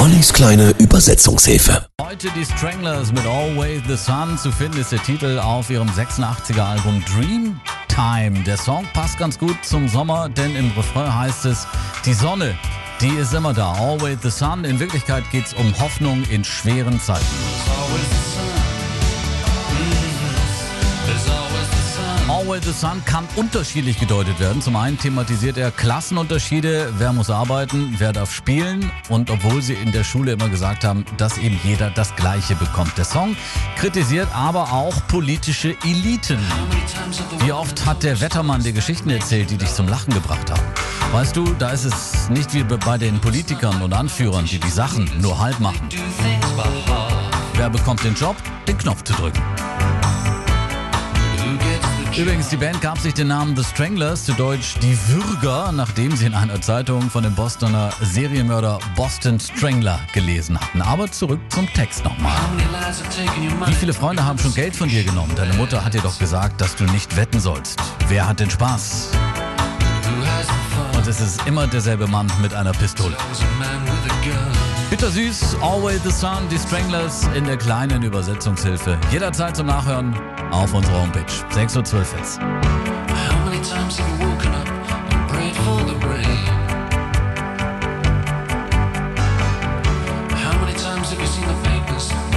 Ollis kleine Übersetzungshilfe. Heute die Stranglers mit Always the Sun. Zu finden ist der Titel auf ihrem 86er Album Dream Time. Der Song passt ganz gut zum Sommer, denn im Refrain heißt es, die Sonne, die ist immer da. Always the Sun. In Wirklichkeit geht es um Hoffnung in schweren Zeiten. Always the Sun kann unterschiedlich gedeutet werden. Zum einen thematisiert er Klassenunterschiede, wer muss arbeiten, wer darf spielen und obwohl sie in der Schule immer gesagt haben, dass eben jeder das Gleiche bekommt. Der Song kritisiert aber auch politische Eliten. Wie oft hat der Wettermann dir Geschichten erzählt, die dich zum Lachen gebracht haben? Weißt du, da ist es nicht wie bei den Politikern und Anführern, die die Sachen nur halb machen. Wer bekommt den Job? Den Knopf zu drücken. Übrigens, die Band gab sich den Namen The Stranglers, zu Deutsch die Würger, nachdem sie in einer Zeitung von dem Bostoner Serienmörder Boston Strangler gelesen hatten. Aber zurück zum Text nochmal. Wie viele Freunde haben schon Geld von dir genommen? Deine Mutter hat dir doch gesagt, dass du nicht wetten sollst. Wer hat den Spaß? Und es ist immer derselbe Mann mit einer Pistole. Bittersüß, Always the Sun, die Stranglers in der kleinen Übersetzungshilfe. Jederzeit zum Nachhören auf unserer Homepage. 6.12 Uhr jetzt. How you?